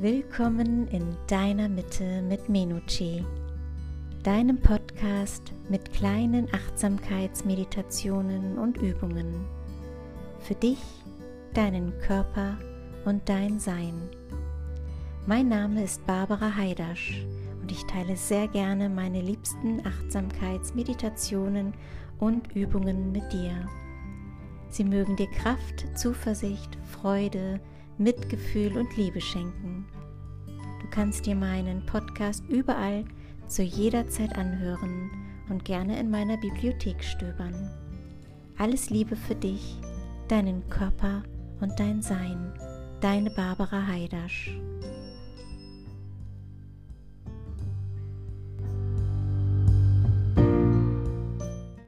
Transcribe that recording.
Willkommen in deiner Mitte mit Menuchi, deinem Podcast mit kleinen Achtsamkeitsmeditationen und Übungen für dich, deinen Körper und dein Sein. Mein Name ist Barbara Heidasch und ich teile sehr gerne meine liebsten Achtsamkeitsmeditationen und Übungen mit dir. Sie mögen dir Kraft, Zuversicht, Freude, Mitgefühl und Liebe schenken. Du kannst dir meinen Podcast überall zu jeder Zeit anhören und gerne in meiner Bibliothek stöbern. Alles Liebe für dich, deinen Körper und dein Sein. Deine Barbara Heidasch.